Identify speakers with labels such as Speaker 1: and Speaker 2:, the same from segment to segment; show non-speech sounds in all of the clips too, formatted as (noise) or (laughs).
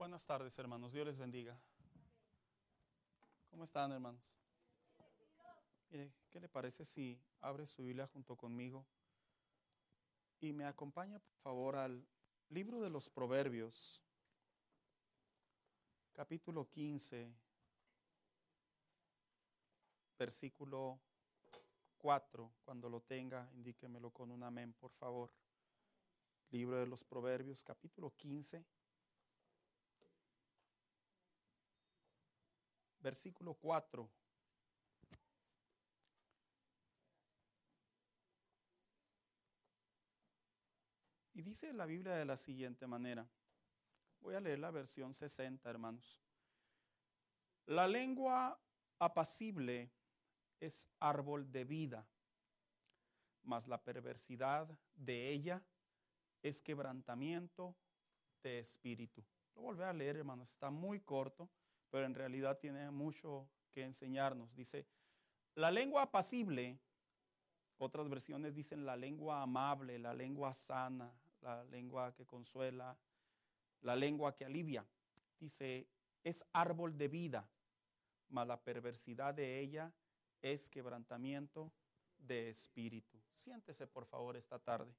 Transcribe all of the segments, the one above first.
Speaker 1: Buenas tardes, hermanos. Dios les bendiga. ¿Cómo están, hermanos? Mire, ¿qué le parece si abre su Biblia junto conmigo y me acompaña, por favor, al libro de los Proverbios, capítulo 15, versículo 4. Cuando lo tenga, indíquemelo con un amén, por favor. Libro de los Proverbios, capítulo 15. Versículo 4. Y dice la Biblia de la siguiente manera. Voy a leer la versión 60, hermanos. La lengua apacible es árbol de vida, mas la perversidad de ella es quebrantamiento de espíritu. Lo volveré a leer, hermanos, está muy corto pero en realidad tiene mucho que enseñarnos. Dice, la lengua apacible, otras versiones dicen la lengua amable, la lengua sana, la lengua que consuela, la lengua que alivia. Dice, es árbol de vida, mas la perversidad de ella es quebrantamiento de espíritu. Siéntese por favor esta tarde.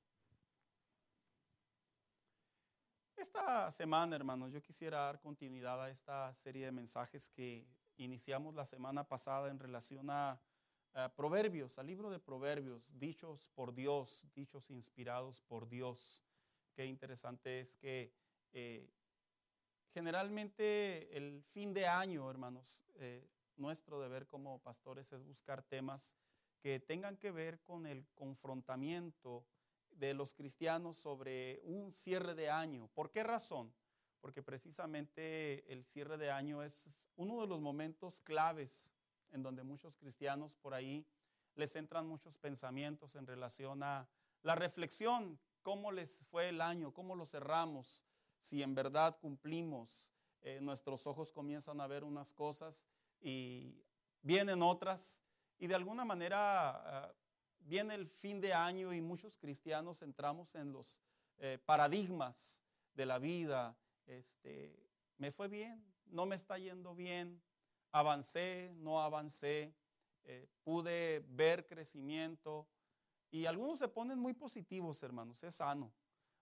Speaker 1: Esta semana, hermanos, yo quisiera dar continuidad a esta serie de mensajes que iniciamos la semana pasada en relación a, Proverbios, al libro de Proverbios, dichos por Dios, dichos inspirados por Dios. Qué interesante es que eh, generalmente el fin de año, hermanos, eh, nuestro deber como pastores es buscar temas que tengan que ver con el confrontamiento de los cristianos sobre un cierre de año. ¿Por qué razón? Porque precisamente el cierre de año es uno de los momentos claves en donde muchos cristianos por ahí les entran muchos pensamientos en relación a la reflexión, cómo les fue el año, cómo lo cerramos, si en verdad cumplimos. Eh, nuestros ojos comienzan a ver unas cosas y vienen otras y de alguna manera ah, viene el fin de año y muchos cristianos entramos en los eh, paradigmas de la vida. Este, me fue bien, no me está yendo bien, avancé, no avancé, eh, pude ver crecimiento. Y algunos se ponen muy positivos, hermanos, es sano.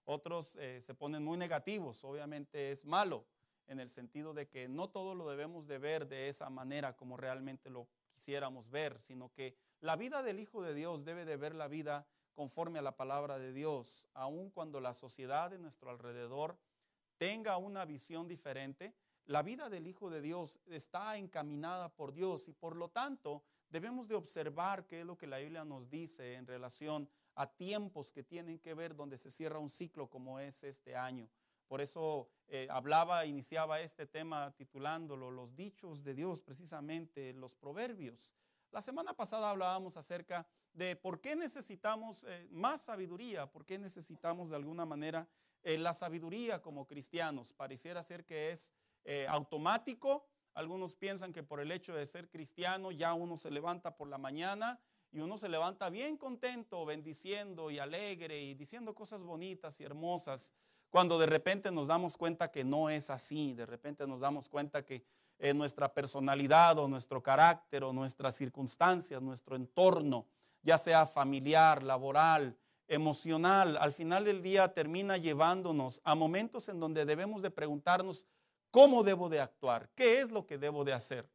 Speaker 1: Otros eh, se ponen muy negativos, obviamente es malo, en el sentido de que no todo lo debemos de ver de esa manera como realmente lo quisiéramos ver, sino que la vida del Hijo de Dios debe de ver la vida conforme a la palabra de Dios, aun cuando la sociedad de nuestro alrededor tenga una visión diferente. La vida del Hijo de Dios está encaminada por Dios y por lo tanto debemos de observar qué es lo que la Biblia nos dice en relación a tiempos que tienen que ver donde se cierra un ciclo como es este año. Por eso eh, hablaba, iniciaba este tema titulándolo Los dichos de Dios, precisamente los proverbios. La semana pasada hablábamos acerca de por qué necesitamos eh, más sabiduría, por qué necesitamos de alguna manera eh, la sabiduría como cristianos. Pareciera ser que es eh, automático. Algunos piensan que por el hecho de ser cristiano ya uno se levanta por la mañana y uno se levanta bien contento, bendiciendo y alegre y diciendo cosas bonitas y hermosas, cuando de repente nos damos cuenta que no es así, de repente nos damos cuenta que en nuestra personalidad o nuestro carácter o nuestras circunstancias, nuestro entorno, ya sea familiar, laboral, emocional, al final del día termina llevándonos a momentos en donde debemos de preguntarnos cómo debo de actuar, qué es lo que debo de hacer.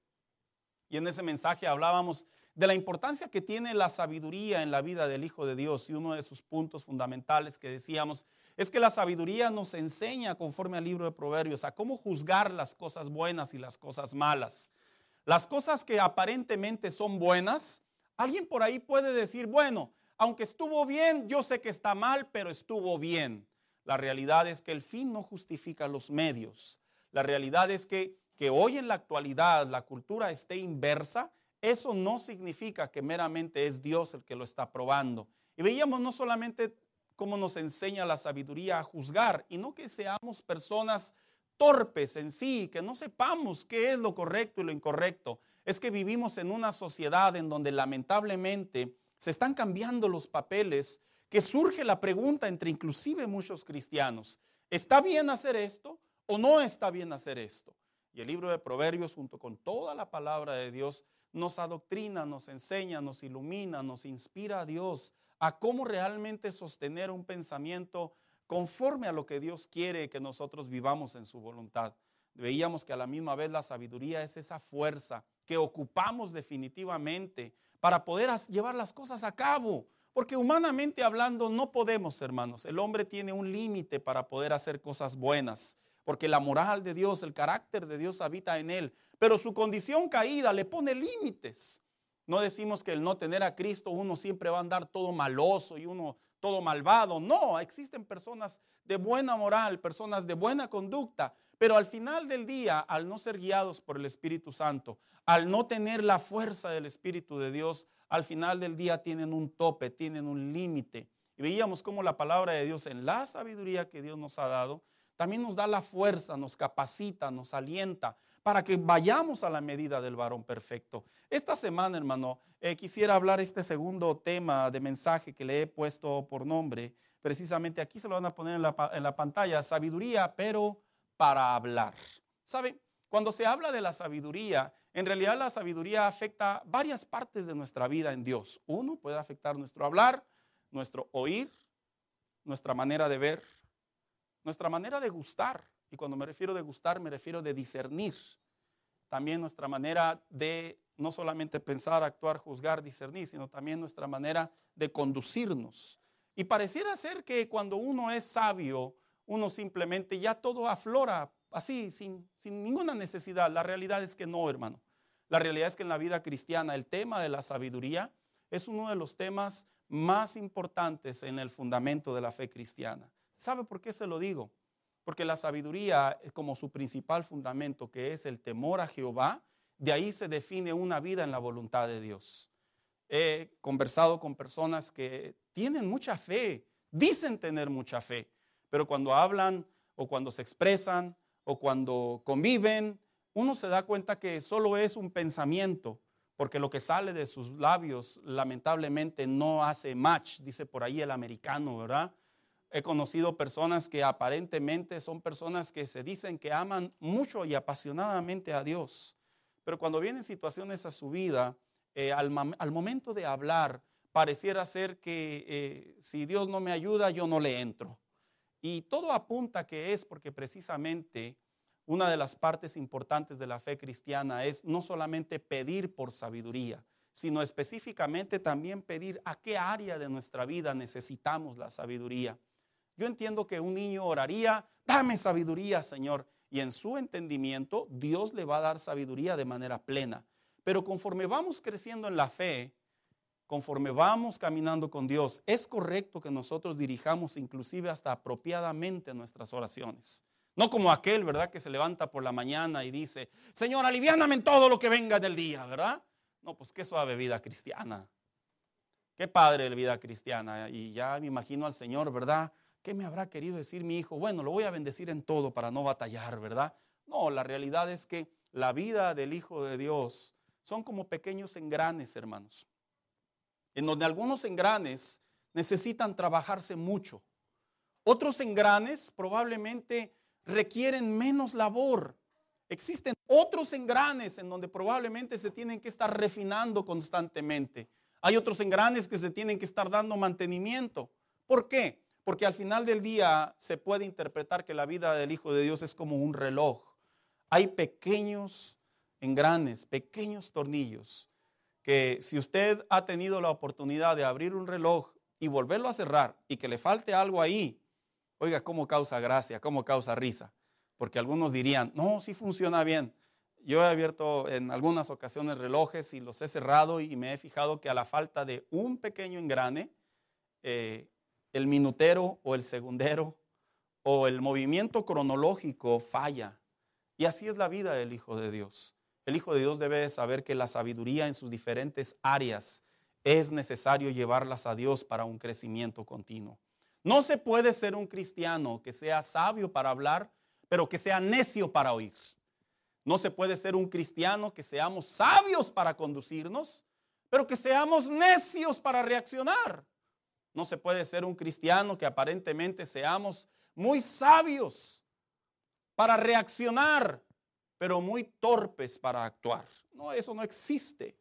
Speaker 1: Y en ese mensaje hablábamos de la importancia que tiene la sabiduría en la vida del Hijo de Dios y uno de sus puntos fundamentales que decíamos es que la sabiduría nos enseña, conforme al libro de Proverbios, a cómo juzgar las cosas buenas y las cosas malas. Las cosas que aparentemente son buenas, alguien por ahí puede decir, bueno, aunque estuvo bien, yo sé que está mal, pero estuvo bien. La realidad es que el fin no justifica los medios. La realidad es que, que hoy en la actualidad la cultura esté inversa, eso no significa que meramente es Dios el que lo está probando. Y veíamos no solamente cómo nos enseña la sabiduría a juzgar y no que seamos personas torpes en sí, que no sepamos qué es lo correcto y lo incorrecto. Es que vivimos en una sociedad en donde lamentablemente se están cambiando los papeles, que surge la pregunta entre inclusive muchos cristianos, ¿está bien hacer esto o no está bien hacer esto. Y el libro de Proverbios, junto con toda la palabra de Dios, nos adoctrina, nos enseña, nos ilumina, nos inspira a Dios a cómo realmente sostener un pensamiento conforme a lo que Dios quiere que nosotros vivamos en su voluntad. Veíamos que a la misma vez la sabiduría es esa fuerza que ocupamos definitivamente para poder llevar las cosas a cabo. Porque humanamente hablando no podemos, hermanos. El hombre tiene un límite para poder hacer cosas buenas. Porque la moral de Dios, el carácter de Dios habita en él. Pero su condición caída le pone límites. No decimos que el no tener a Cristo uno siempre va a andar todo maloso y uno todo malvado. No, existen personas de buena moral, personas de buena conducta, pero al final del día, al no ser guiados por el Espíritu Santo, al no tener la fuerza del Espíritu de Dios, al final del día tienen un tope, tienen un límite. Y veíamos cómo la palabra de Dios en la sabiduría que Dios nos ha dado, también nos da la fuerza, nos capacita, nos alienta para que vayamos a la medida del varón perfecto. Esta semana, hermano, eh, quisiera hablar este segundo tema de mensaje que le he puesto por nombre. Precisamente aquí se lo van a poner en la, en la pantalla, sabiduría, pero para hablar. ¿Sabe? Cuando se habla de la sabiduría, en realidad la sabiduría afecta varias partes de nuestra vida en Dios. Uno puede afectar nuestro hablar, nuestro oír, nuestra manera de ver, nuestra manera de gustar. Y cuando me refiero de gustar, me refiero de discernir. También nuestra manera de no solamente pensar, actuar, juzgar, discernir, sino también nuestra manera de conducirnos. Y pareciera ser que cuando uno es sabio, uno simplemente ya todo aflora así, sin, sin ninguna necesidad. La realidad es que no, hermano. La realidad es que en la vida cristiana el tema de la sabiduría es uno de los temas más importantes en el fundamento de la fe cristiana. ¿Sabe por qué se lo digo? Porque la sabiduría es como su principal fundamento, que es el temor a Jehová, de ahí se define una vida en la voluntad de Dios. He conversado con personas que tienen mucha fe, dicen tener mucha fe, pero cuando hablan o cuando se expresan o cuando conviven, uno se da cuenta que solo es un pensamiento, porque lo que sale de sus labios lamentablemente no hace match, dice por ahí el americano, ¿verdad? He conocido personas que aparentemente son personas que se dicen que aman mucho y apasionadamente a Dios, pero cuando vienen situaciones a su vida, eh, al, momento de hablar, pareciera ser que eh, si Dios no me ayuda, yo no le entro. Y todo apunta que es porque precisamente una de las partes importantes de la fe cristiana es no solamente pedir por sabiduría, sino específicamente también pedir a qué área de nuestra vida necesitamos la sabiduría. Yo entiendo que un niño oraría, dame sabiduría, Señor, y en su entendimiento Dios le va a dar sabiduría de manera plena. Pero conforme vamos creciendo en la fe, conforme vamos caminando con Dios, es correcto que nosotros dirijamos inclusive hasta apropiadamente nuestras oraciones. No como aquel, ¿verdad? Que se levanta por la mañana y dice, Señor, aliviáname en todo lo que venga del día, ¿verdad? No, pues qué suave vida cristiana. Qué padre la vida cristiana. Y ya me imagino al Señor, ¿verdad? ¿Qué me habrá querido decir mi hijo? Bueno, lo voy a bendecir en todo para no batallar, ¿verdad? No, la realidad es que la vida del Hijo de Dios son como pequeños engranes, hermanos en donde algunos engranes necesitan trabajarse mucho. Otros engranes probablemente requieren menos labor. Existen otros engranes en donde probablemente se tienen que estar refinando constantemente. Hay otros engranes que se tienen que estar dando mantenimiento. ¿Por qué? Porque al final del día se puede interpretar que la vida del Hijo de Dios es como un reloj. Hay pequeños engranes, pequeños tornillos que si usted ha tenido la oportunidad de abrir un reloj y volverlo a cerrar y que le falte algo ahí, oiga, ¿cómo causa gracia? ¿Cómo causa risa? Porque algunos dirían, no, sí funciona bien. Yo he abierto en algunas ocasiones relojes y los he cerrado y me he fijado que a la falta de un pequeño engrane, eh, el minutero o el segundero o el movimiento cronológico falla. Y así es la vida del Hijo de Dios. El Hijo de Dios debe saber que la sabiduría en sus diferentes áreas es necesario llevarlas a Dios para un crecimiento continuo. No se puede ser un cristiano que sea sabio para hablar, pero que sea necio para oír. No se puede ser un cristiano que seamos sabios para conducirnos, pero que seamos necios para reaccionar. No se puede ser un cristiano que aparentemente seamos muy sabios, para reaccionar, pero muy torpes para actuar. No, eso no existe.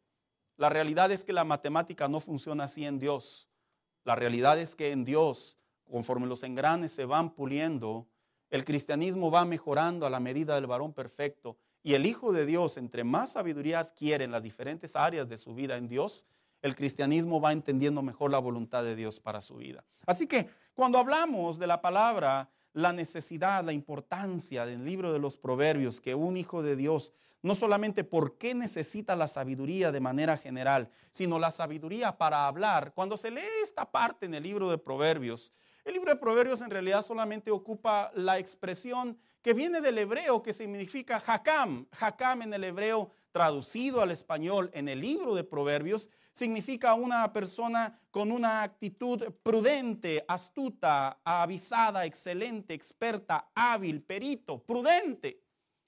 Speaker 1: La realidad es que la matemática no funciona así en Dios. La realidad es que en Dios, conforme los engranes se van puliendo, el cristianismo va mejorando a la medida del varón perfecto. Y el Hijo de Dios, entre más sabiduría adquiere en las diferentes áreas de su vida en Dios, el cristianismo va entendiendo mejor la voluntad de Dios para su vida. Así que cuando hablamos de la palabra, la necesidad, la importancia del libro de los proverbios, que un hijo de Dios, no solamente por qué necesita la sabiduría de manera general, sino la sabiduría para hablar. Cuando se lee esta parte en el libro de proverbios, el libro de proverbios en realidad solamente ocupa la expresión que viene del hebreo que significa hakam. Hakam en el hebreo traducido al español en el libro de proverbios significa una persona con una actitud prudente, astuta, avisada, excelente, experta, hábil, perito, prudente.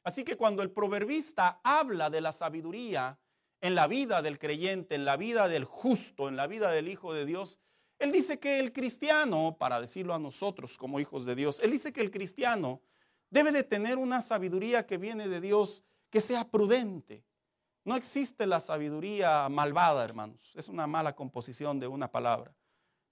Speaker 1: Así que cuando el proverbista habla de la sabiduría en la vida del creyente, en la vida del justo, en la vida del Hijo de Dios, él dice que el cristiano, para decirlo a nosotros como hijos de Dios, él dice que el cristiano debe de tener una sabiduría que viene de Dios, que sea prudente, no existe la sabiduría malvada, hermanos. Es una mala composición de una palabra.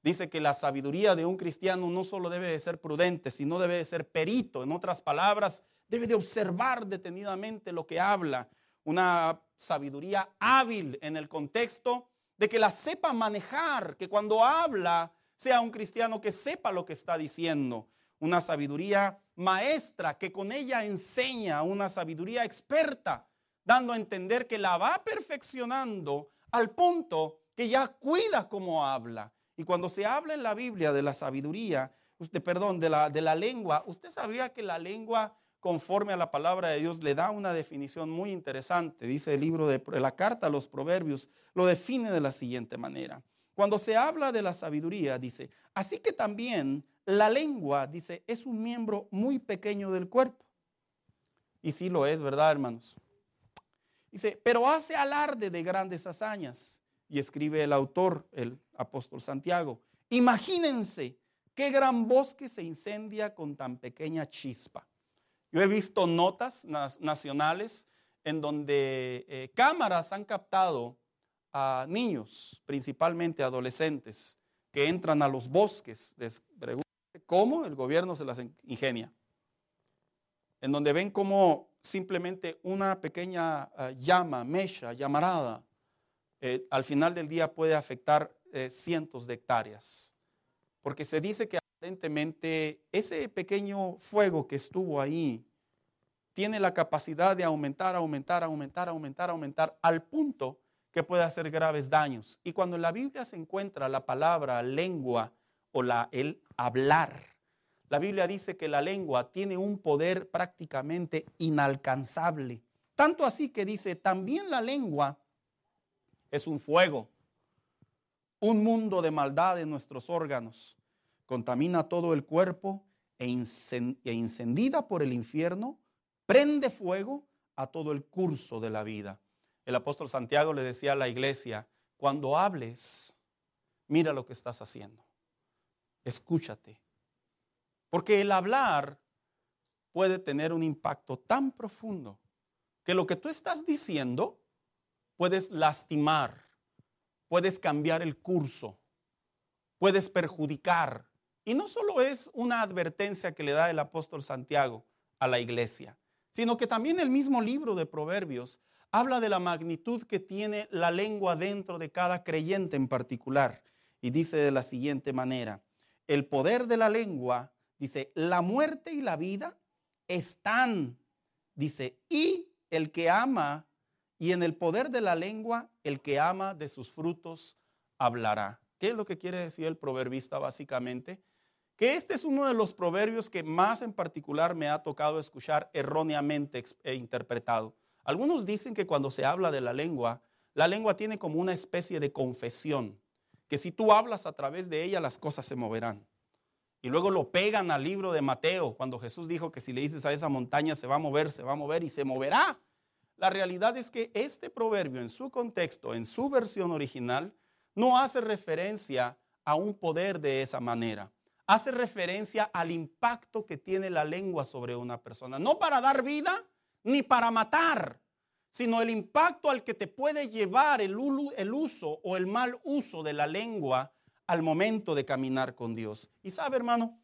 Speaker 1: Dice que la sabiduría de un cristiano no solo debe de ser prudente, sino debe de ser perito. En otras palabras, debe de observar detenidamente lo que habla. Una sabiduría hábil en el contexto de que la sepa manejar, que cuando habla sea un cristiano que sepa lo que está diciendo. Una sabiduría maestra que con ella enseña, una sabiduría experta dando a entender que la va perfeccionando al punto que ya cuida cómo habla. Y cuando se habla en la Biblia de la sabiduría, usted, perdón, de la, de la lengua, usted sabía que la lengua, conforme a la palabra de Dios, le da una definición muy interesante. Dice el libro de la carta a los proverbios, lo define de la siguiente manera. Cuando se habla de la sabiduría, dice, así que también la lengua, dice, es un miembro muy pequeño del cuerpo. Y sí lo es, ¿verdad, hermanos? Dice, pero hace alarde de grandes hazañas. Y escribe el autor, el apóstol Santiago. Imagínense qué gran bosque se incendia con tan pequeña chispa. Yo he visto notas nacionales en donde eh, cámaras han captado a niños, principalmente adolescentes, que entran a los bosques. ¿Cómo? El gobierno se las ingenia. En donde ven cómo simplemente una pequeña eh, llama, mecha, llamarada, eh, al final del día puede afectar eh, cientos de hectáreas. Porque se dice que aparentemente ese pequeño fuego que estuvo ahí tiene la capacidad de aumentar, aumentar, aumentar, aumentar, aumentar, al punto que puede hacer graves daños. Y cuando en la Biblia se encuentra la palabra lengua o la, el hablar, la Biblia dice que la lengua tiene un poder prácticamente inalcanzable. Tanto así que dice, también la lengua es un fuego, un mundo de maldad en nuestros órganos. Contamina todo el cuerpo e, e encendida por el infierno, prende fuego a todo el curso de la vida. El apóstol Santiago le decía a la iglesia, cuando hables, mira lo que estás haciendo. Escúchate. Porque el hablar puede tener un impacto tan profundo que lo que tú estás diciendo puedes lastimar, puedes cambiar el curso, puedes perjudicar. Y no solo es una advertencia que le da el apóstol Santiago a la iglesia, sino que también el mismo libro de Proverbios habla de la magnitud que tiene la lengua dentro de cada creyente en particular. Y dice de la siguiente manera, el poder de la lengua Dice, la muerte y la vida están, dice, y el que ama, y en el poder de la lengua, el que ama de sus frutos hablará. ¿Qué es lo que quiere decir el proverbista básicamente? Que este es uno de los proverbios que más en particular me ha tocado escuchar erróneamente e interpretado. Algunos dicen que cuando se habla de la lengua, la lengua tiene como una especie de confesión, que si tú hablas a través de ella las cosas se moverán. Y luego lo pegan al libro de Mateo, cuando Jesús dijo que si le dices a esa montaña se va a mover, se va a mover y se moverá. La realidad es que este proverbio en su contexto, en su versión original, no hace referencia a un poder de esa manera. hace referencia al impacto que tiene la lengua sobre una persona. No para dar vida ni para matar, sino el impacto al que te puede llevar el, uso o el mal uso de la lengua al momento de caminar con Dios. Y sabe, hermano,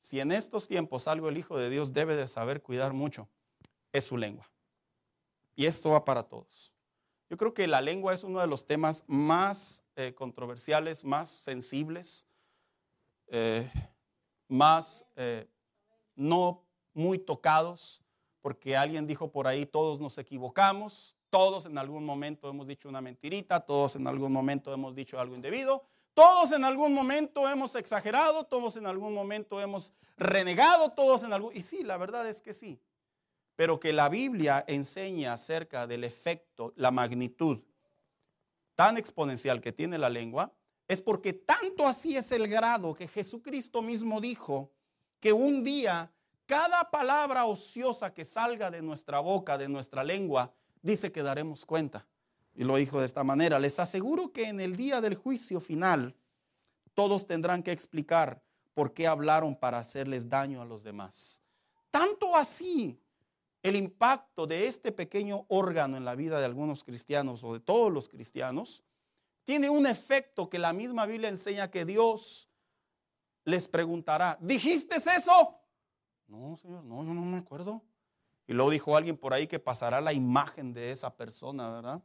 Speaker 1: si en estos tiempos algo el Hijo de Dios debe de saber cuidar mucho, es su lengua. Y esto va para todos. Yo creo que la lengua es uno de los temas más eh, controversiales, más sensibles, eh, más eh, no muy tocados, porque alguien dijo por ahí, todos nos equivocamos, todos en algún momento hemos dicho una mentirita, todos en algún momento hemos dicho algo indebido, todos en algún momento hemos exagerado, todos en algún momento hemos renegado, todos en algún... Y sí, la verdad es que sí. Pero que la Biblia enseña acerca del efecto, la magnitud tan exponencial que tiene la lengua, es porque tanto así es el grado que Jesucristo mismo dijo que un día cada palabra ociosa que salga de nuestra boca, de nuestra lengua, dice que daremos cuenta. Y lo dijo de esta manera, les aseguro que en el día del juicio final todos tendrán que explicar por qué hablaron para hacerles daño a los demás. Tanto así el impacto de este pequeño órgano en la vida de algunos cristianos o de todos los cristianos tiene un efecto que la misma Biblia enseña que Dios les preguntará, ¿dijiste eso? No, Señor, no, yo no me acuerdo. Y luego dijo alguien por ahí que pasará la imagen de esa persona, ¿verdad?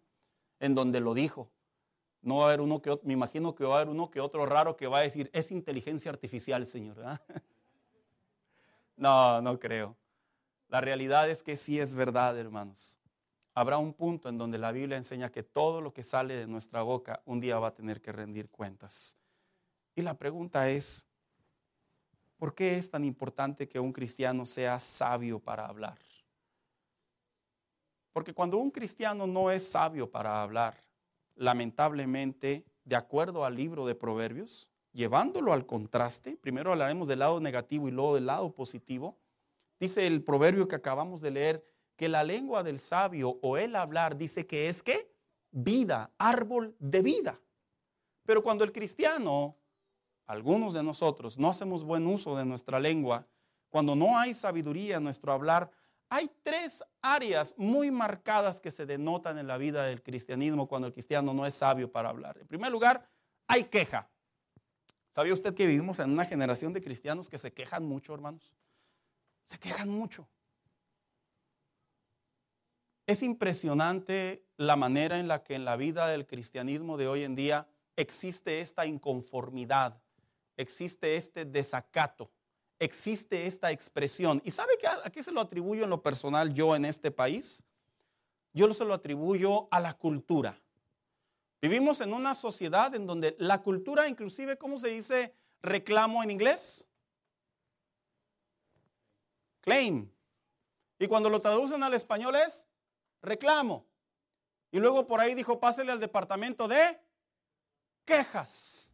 Speaker 1: En donde lo dijo. No va a haber uno que me imagino que va a haber uno que otro raro que va a decir, es inteligencia artificial, Señor. (laughs) No, no creo. La realidad es que sí es verdad, hermanos. Habrá un punto en donde la Biblia enseña que todo lo que sale de nuestra boca un día va a tener que rendir cuentas. Y la pregunta es, ¿por qué es tan importante que un cristiano sea sabio para hablar? Porque cuando un cristiano no es sabio para hablar, lamentablemente, de acuerdo al libro de Proverbios, llevándolo al contraste, primero hablaremos del lado negativo y luego del lado positivo, dice el proverbio que acabamos de leer, que la lengua del sabio o el hablar dice que es que vida, árbol de vida. Pero cuando el cristiano, algunos de nosotros, no hacemos buen uso de nuestra lengua, cuando no hay sabiduría en nuestro hablar, hay tres áreas muy marcadas que se denotan en la vida del cristianismo cuando el cristiano no es sabio para hablar. En primer lugar, hay queja. ¿Sabía usted que vivimos en una generación de cristianos que se quejan mucho, hermanos? Se quejan mucho. Es impresionante la manera en la que en la vida del cristianismo de hoy en día existe esta inconformidad, existe este desacato existe esta expresión. ¿Y sabe a qué se lo atribuyo en lo personal yo en este país? Yo se lo atribuyo a la cultura. Vivimos en una sociedad en donde la cultura, inclusive, ¿cómo se dice reclamo en inglés? Claim. Y cuando lo traducen al español es reclamo. Y luego por ahí dijo, pásele al departamento de quejas.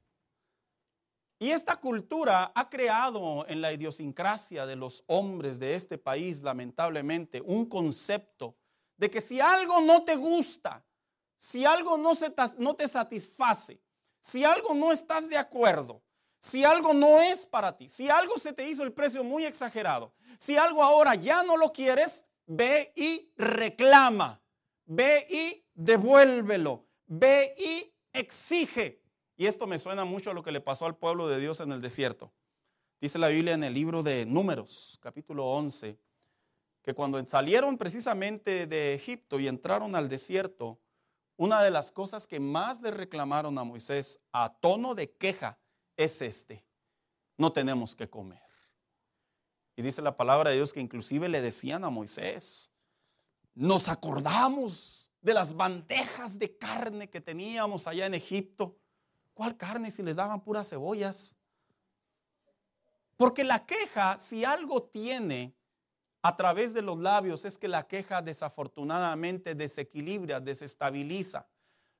Speaker 1: Y esta cultura ha creado en la idiosincrasia de los hombres de este país, lamentablemente, un concepto de que si algo no te gusta, si algo no, no te satisface, si algo no estás de acuerdo, si algo no es para ti, si algo se te hizo el precio muy exagerado, si algo ahora ya no lo quieres, ve y reclama, ve y devuélvelo, ve y exige. Y esto me suena mucho a lo que le pasó al pueblo de Dios en el desierto. Dice la Biblia en el libro de Números, capítulo 11, que cuando salieron precisamente de Egipto y entraron al desierto, una de las cosas que más le reclamaron a Moisés a tono de queja es este, no tenemos que comer. Y dice la palabra de Dios que inclusive le decían a Moisés, nos acordamos de las bandejas de carne que teníamos allá en Egipto ¿Cuál carne si les daban puras cebollas? Porque la queja, si algo tiene a través de los labios, es que la queja desafortunadamente desequilibra, desestabiliza.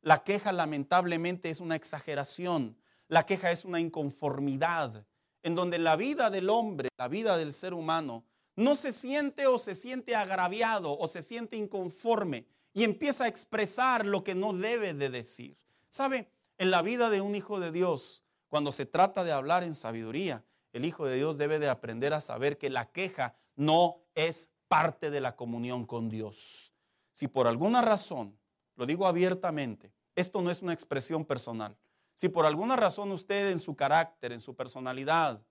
Speaker 1: La queja lamentablemente es una exageración. La queja es una inconformidad, en donde la vida del hombre, la vida del ser humano, no se siente o se siente agraviado o se siente inconforme y empieza a expresar lo que no debe de decir. ¿Sabe? En la vida de un hijo de Dios, cuando se trata de hablar en sabiduría, el Hijo de Dios debe de aprender a saber que la queja no es parte de la comunión con Dios. Si por alguna razón, lo digo abiertamente, esto no es una expresión personal, si por alguna razón usted en su carácter, en su personalidad,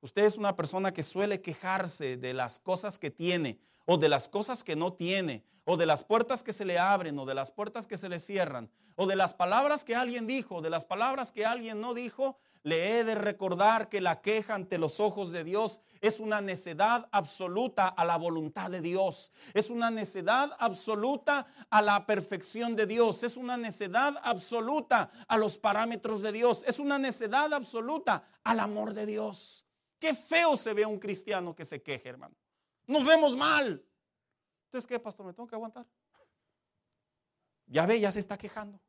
Speaker 1: usted es una persona que suele quejarse de las cosas que tiene o de las cosas que no tiene, o de las puertas que se le abren, o de las puertas que se le cierran, o de las palabras que alguien dijo, o de las palabras que alguien no dijo, le he de recordar que la queja ante los ojos de Dios es una necedad absoluta a la voluntad de Dios. Es una necedad absoluta a la perfección de Dios. Es una necedad absoluta a los parámetros de Dios. Es una necedad absoluta al amor de Dios. Qué feo se ve un cristiano que se queje, hermano. Nos vemos mal. Entonces, ¿qué, pastor? ¿Me tengo que aguantar? Ya ve, ya se está quejando.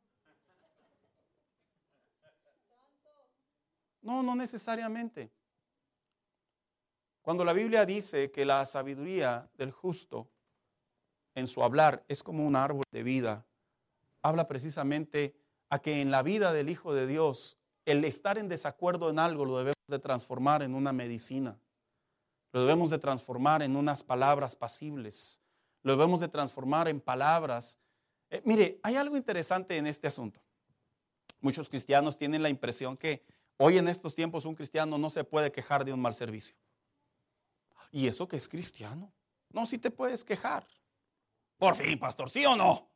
Speaker 1: No, no necesariamente. Cuando la Biblia dice que la sabiduría del justo en su hablar es como un árbol de vida, habla precisamente a que en la vida del Hijo de Dios, el estar en desacuerdo en algo lo debemos de transformar en una medicina. Lo debemos de transformar en unas palabras pasibles. Lo debemos de transformar en palabras. Eh, mire, hay algo interesante en este asunto. Muchos cristianos tienen la impresión que Hoy en estos tiempos un cristiano no se puede quejar de un mal servicio. ¿Y eso que es cristiano? No, si te puedes quejar. Por fin, pastor, ¿sí o no?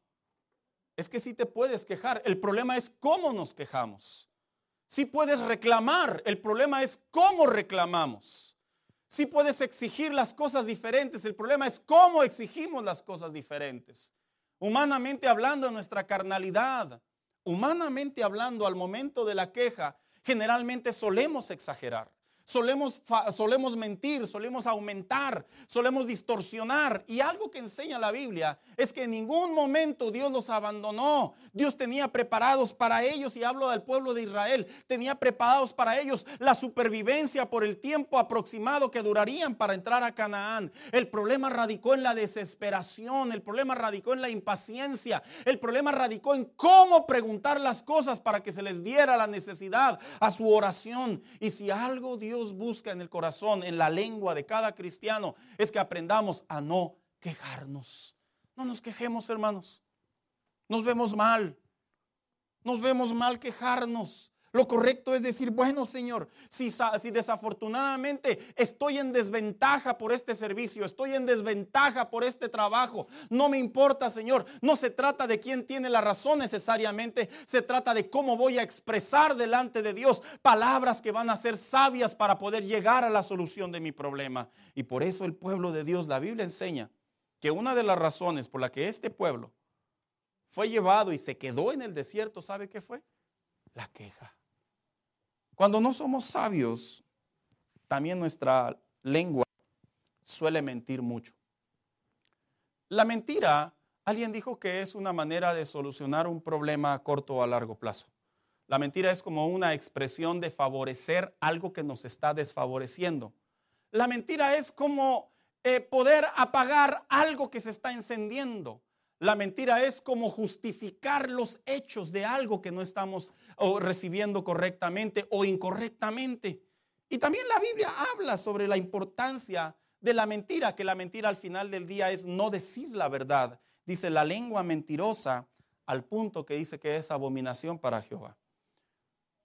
Speaker 1: Es que sí te puedes quejar. El problema es cómo nos quejamos. Sí puedes reclamar. El problema es cómo reclamamos. Sí puedes exigir las cosas diferentes. El problema es cómo exigimos las cosas diferentes. Humanamente hablando, nuestra carnalidad, humanamente hablando, al momento de la queja, generalmente solemos exagerar. Solemos, solemos mentir, solemos aumentar, solemos distorsionar. Y algo que enseña la Biblia es que en ningún momento Dios los abandonó. Dios tenía preparados para ellos, y hablo del pueblo de Israel, tenía preparados para ellos la supervivencia por el tiempo aproximado que durarían para entrar a Canaán. El problema radicó en la desesperación, el problema radicó en la impaciencia, el problema radicó en cómo preguntar las cosas para que se les diera la necesidad a su oración. Y si algo Dios Dios busca en el corazón, en la lengua de cada cristiano, es que aprendamos a no quejarnos. No nos quejemos, hermanos. Nos vemos mal. Nos vemos mal quejarnos. Lo correcto es decir, bueno Señor, si, desafortunadamente estoy en desventaja por este servicio, estoy en desventaja por este trabajo, no me importa Señor, no se trata de quién tiene la razón necesariamente, se trata de cómo voy a expresar delante de Dios palabras que van a ser sabias para poder llegar a la solución de mi problema. Y por eso el pueblo de Dios, la Biblia enseña que una de las razones por la que este pueblo fue llevado y se quedó en el desierto, ¿sabe qué fue? La queja. Cuando no somos sabios, también nuestra lengua suele mentir mucho. La mentira, alguien dijo que es una manera de solucionar un problema a corto o a largo plazo. La mentira es como una expresión de favorecer algo que nos está desfavoreciendo. La mentira es como eh, poder apagar algo que se está encendiendo. La mentira es como justificar los hechos de algo que no estamos recibiendo correctamente o incorrectamente. Y también la Biblia habla sobre la importancia de la mentira, que la mentira al final del día es no decir la verdad. Dice la lengua mentirosa al punto que dice que es abominación para Jehová.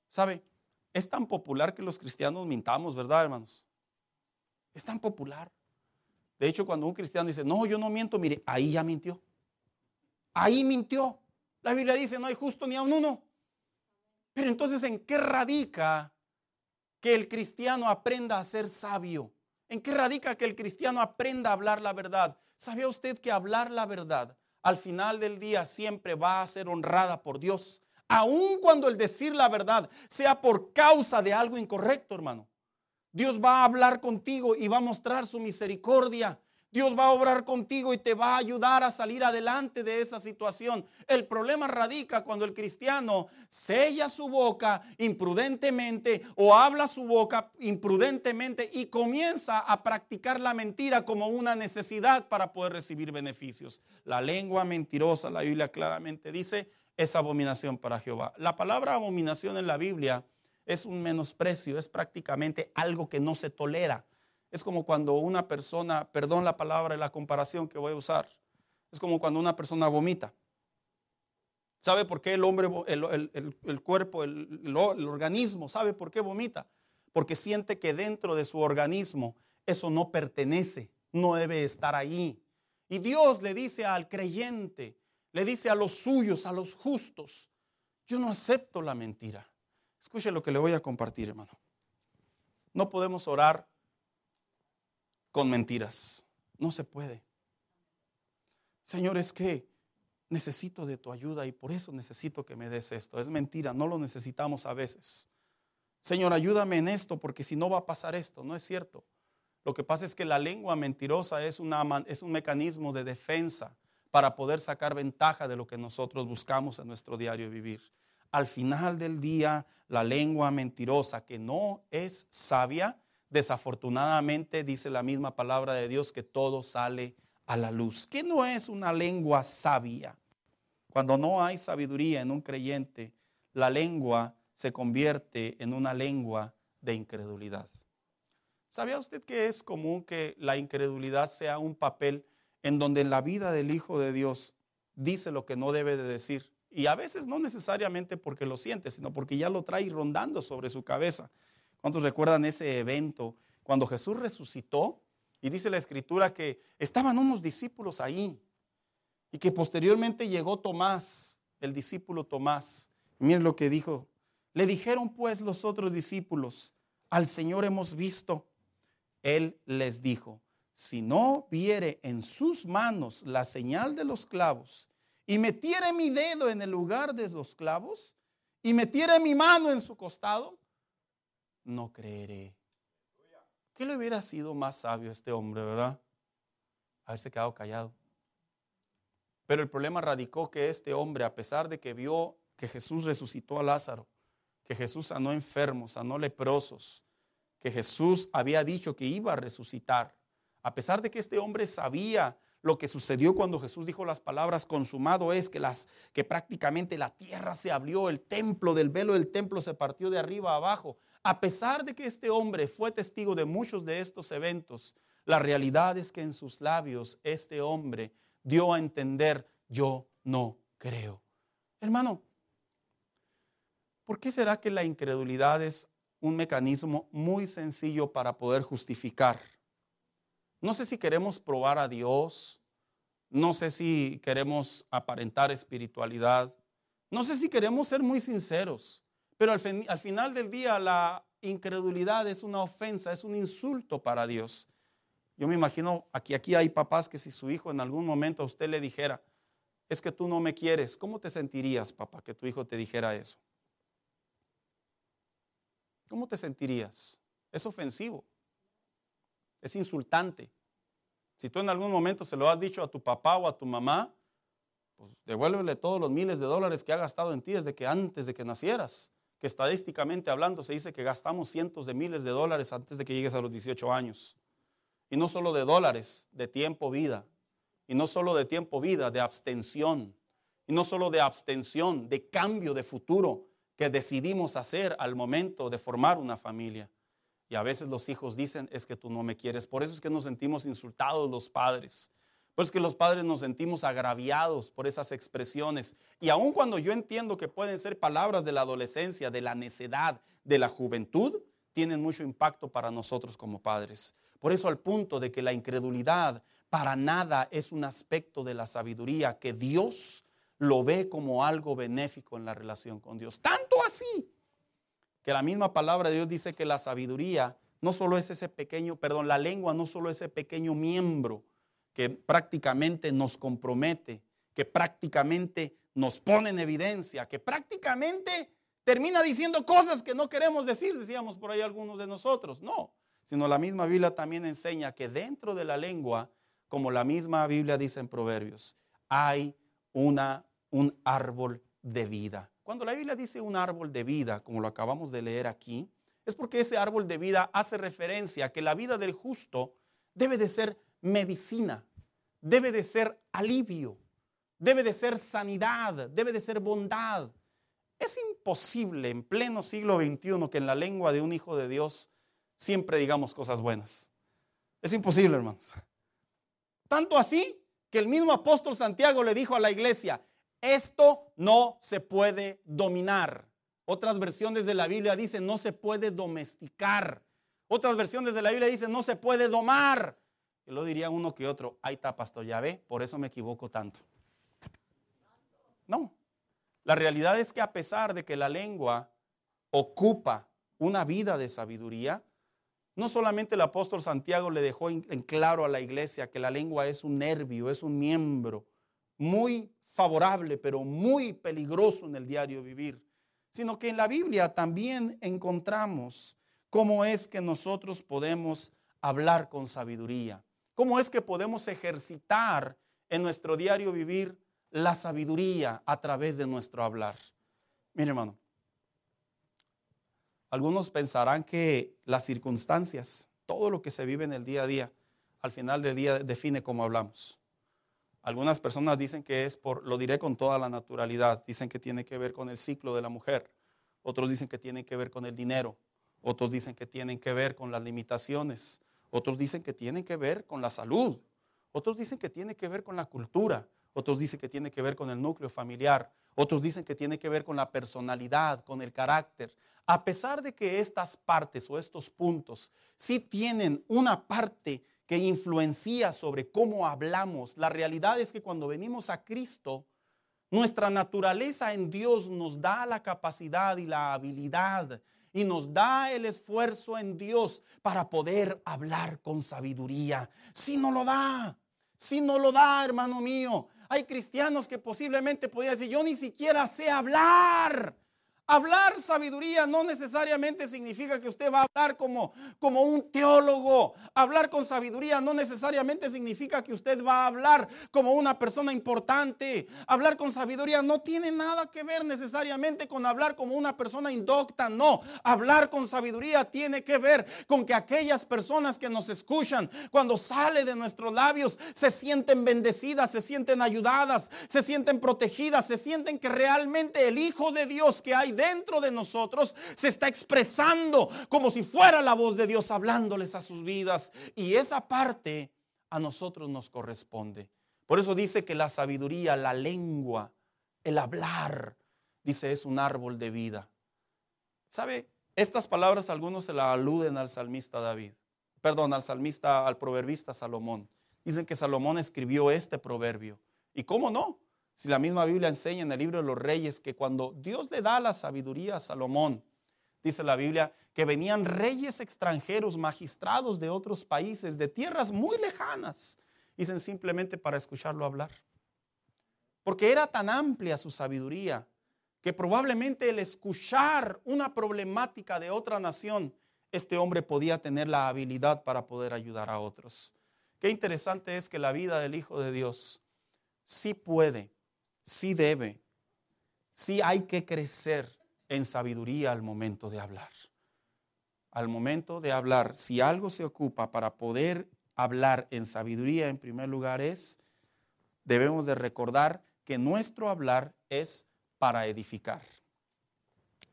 Speaker 1: ¿Sabe? Es tan popular que los cristianos mintamos, ¿verdad, hermanos? Es tan popular. De hecho, cuando un cristiano dice, no, yo no miento, mire, ahí ya mintió. Ahí mintió. La Biblia dice, no hay justo ni a un uno. Pero entonces, ¿en qué radica que el cristiano aprenda a ser sabio? ¿En qué radica que el cristiano aprenda a hablar la verdad? ¿Sabía usted que hablar la verdad al final del día siempre va a ser honrada por Dios? Aun cuando el decir la verdad sea por causa de algo incorrecto, hermano. Dios va a hablar contigo y va a mostrar su misericordia Dios va a obrar contigo y te va a ayudar a salir adelante de esa situación. El problema radica cuando el cristiano sella su boca imprudentemente o habla su boca imprudentemente y comienza a practicar la mentira como una necesidad para poder recibir beneficios. La lengua mentirosa, la Biblia claramente dice, es abominación para Jehová. La palabra abominación en la Biblia es un menosprecio, es prácticamente algo que no se tolera. Es como cuando una persona, perdón la palabra y la comparación que voy a usar, es como cuando una persona vomita. ¿Sabe por qué el hombre, el, cuerpo, el, el organismo, sabe por qué vomita? Porque siente que dentro de su organismo eso no pertenece, no debe estar ahí. Y Dios le dice al creyente, le dice a los suyos, a los justos, yo no acepto la mentira. Escuche lo que le voy a compartir, hermano. No podemos orar con mentiras. No se puede. Señor, es que necesito de tu ayuda y por eso necesito que me des esto. Es mentira, no lo necesitamos a veces. Señor, ayúdame en esto porque si no va a pasar esto. No es cierto. Lo que pasa es que la lengua mentirosa es, una, es un mecanismo de defensa para poder sacar ventaja de lo que nosotros buscamos en nuestro diario vivir. Al final del día, la lengua mentirosa que no es sabia, desafortunadamente dice la misma palabra de Dios que todo sale a la luz. ¿Qué no es una lengua sabia? Cuando no hay sabiduría en un creyente, la lengua se convierte en una lengua de incredulidad. ¿Sabía usted que es común que la incredulidad sea un papel en donde en la vida del Hijo de Dios dice lo que no debe de decir? Y a veces no necesariamente porque lo siente, sino porque ya lo trae rondando sobre su cabeza. ¿Cuántos recuerdan ese evento cuando Jesús resucitó? Y dice la escritura que estaban unos discípulos ahí y que posteriormente llegó Tomás, el discípulo Tomás. miren lo que dijo. Le dijeron pues los otros discípulos, al Señor hemos visto. Él les dijo, si no viere en sus manos la señal de los clavos y metiere mi dedo en el lugar de los clavos y metiere mi mano en su costado, no creeré. ¿Qué le hubiera sido más sabio a este hombre, verdad? Haberse quedado callado. Pero el problema radicó que este hombre, a pesar de que vio que Jesús resucitó a Lázaro, que Jesús sanó enfermos, sanó leprosos, que Jesús había dicho que iba a resucitar, a pesar de que este hombre sabía lo que sucedió cuando Jesús dijo las palabras consumado es que las que prácticamente la tierra se abrió, el templo del velo del templo se partió de arriba a abajo. A pesar de que este hombre fue testigo de muchos de estos eventos, la realidad es que en sus labios este hombre dio a entender, yo no creo. Hermano, ¿por qué será que la incredulidad es un mecanismo muy sencillo para poder justificar? No sé si queremos probar a Dios, no sé si queremos aparentar espiritualidad, no sé si queremos ser muy sinceros. Pero al, final del día la incredulidad es una ofensa, es un insulto para Dios. Yo me imagino, aquí, aquí hay papás que si su hijo en algún momento a usted le dijera, es que tú no me quieres, ¿cómo te sentirías, papá, que tu hijo te dijera eso? ¿Cómo te sentirías? Es ofensivo, es insultante. Si tú en algún momento se lo has dicho a tu papá o a tu mamá, pues devuélvele todos los miles de dólares que ha gastado en ti desde que antes de que nacieras que estadísticamente hablando se dice que gastamos cientos de miles de dólares antes de que llegues a los 18 años. Y no solo de dólares, de tiempo, vida. Y no solo de tiempo, vida, de abstención. Y no solo de abstención, de cambio de futuro que decidimos hacer al momento de formar una familia. Y a veces los hijos dicen, es que tú no me quieres. Por eso es que nos sentimos insultados los padres. Pues que los padres nos sentimos agraviados por esas expresiones. Y aun cuando yo entiendo que pueden ser palabras de la adolescencia, de la necedad, de la juventud, tienen mucho impacto para nosotros como padres. Por eso al punto de que la incredulidad para nada es un aspecto de la sabiduría que Dios lo ve como algo benéfico en la relación con Dios. Tanto así que la misma palabra de Dios dice que la sabiduría no solo es ese pequeño, perdón, la lengua no solo es ese pequeño miembro que prácticamente nos compromete, que prácticamente nos pone en evidencia, que prácticamente termina diciendo cosas que no queremos decir, decíamos por ahí algunos de nosotros. No, sino la misma Biblia también enseña que dentro de la lengua, como la misma Biblia dice en Proverbios, hay una, un árbol de vida. Cuando la Biblia dice un árbol de vida, como lo acabamos de leer aquí, es porque ese árbol de vida hace referencia a que la vida del justo debe de ser medicina, debe de ser alivio, debe de ser sanidad, debe de ser bondad. Es imposible en pleno siglo XXI que en la lengua de un hijo de Dios siempre digamos cosas buenas. Es imposible, hermanos. Tanto así que el mismo apóstol Santiago le dijo a la iglesia, esto no se puede dominar. Otras versiones de la Biblia dicen no se puede domesticar. Otras versiones de la Biblia dicen no se puede domar. Y lo diría uno que otro, ahí está, pastor, ya ve, por eso me equivoco tanto. No, la realidad es que a pesar de que la lengua ocupa una vida de sabiduría, no solamente el apóstol Santiago le dejó en, claro a la iglesia que la lengua es un nervio, es un miembro muy favorable, pero muy peligroso en el diario vivir, sino que en la Biblia también encontramos cómo es que nosotros podemos hablar con sabiduría, cómo es que podemos ejercitar en nuestro diario vivir la sabiduría a través de nuestro hablar. Mire, hermano, algunos pensarán que las circunstancias, todo lo que se vive en el día a día, al final del día define cómo hablamos. Algunas personas dicen que es por, lo diré con toda la naturalidad, dicen que tiene que ver con el ciclo de la mujer, otros dicen que tiene que ver con el dinero, otros dicen que tienen que ver con las limitaciones, otros dicen que tienen que ver con la salud, otros dicen que tiene que ver con la cultura, otros dicen que tiene que ver con el núcleo familiar, otros dicen que tiene que ver con la personalidad, con el carácter. A pesar de que estas partes o estos puntos sí tienen una parte que influencia sobre cómo hablamos, la realidad es que cuando venimos a Cristo, nuestra naturaleza en Dios nos da la capacidad y la habilidad y nos da el esfuerzo en Dios para poder hablar con sabiduría. Si no lo da, si no lo da, hermano mío, hay cristianos que posiblemente podrían decir, yo ni siquiera sé hablar. Hablar sabiduría no necesariamente significa que usted va a hablar como, como un teólogo. Hablar con sabiduría no necesariamente significa que usted va a hablar como una persona importante. Hablar con sabiduría no tiene nada que ver necesariamente con hablar como una persona indocta. No, hablar con sabiduría tiene que ver con que aquellas personas que nos escuchan, cuando sale de nuestros labios, se sienten bendecidas, se sienten ayudadas, se sienten protegidas, se sienten que realmente el Hijo de Dios que hay dentro de nosotros se está expresando como si fuera la voz de Dios hablándoles a sus vidas. Y esa parte a nosotros nos corresponde. Por eso dice que la sabiduría, la lengua, el hablar, dice, es un árbol de vida. ¿Sabe? Estas palabras algunos se la aluden al salmista David. Perdón, al salmista, al proverbista Salomón. Dicen que Salomón escribió este proverbio. ¿Y cómo no? Si la misma Biblia enseña en el libro de los reyes que cuando Dios le da la sabiduría a Salomón, dice la Biblia, que venían reyes extranjeros, magistrados de otros países, de tierras muy lejanas, dicen simplemente para escucharlo hablar. Porque era tan amplia su sabiduría que probablemente el escuchar una problemática de otra nación, este hombre podía tener la habilidad para poder ayudar a otros. Qué interesante es que la vida del Hijo de Dios sí puede sí debe, sí hay que crecer en sabiduría al momento de hablar. Al momento de hablar, si algo se ocupa para poder hablar en sabiduría, en primer lugar es, debemos de recordar que nuestro hablar es para edificar.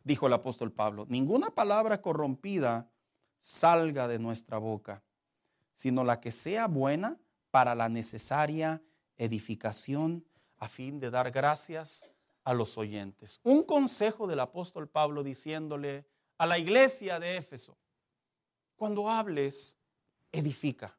Speaker 1: Dijo el apóstol Pablo, ninguna palabra corrompida salga de nuestra boca, sino la que sea buena para la necesaria edificación a fin de dar gracias a los oyentes. Un consejo del apóstol Pablo diciéndole a la iglesia de Éfeso, cuando hables, edifica.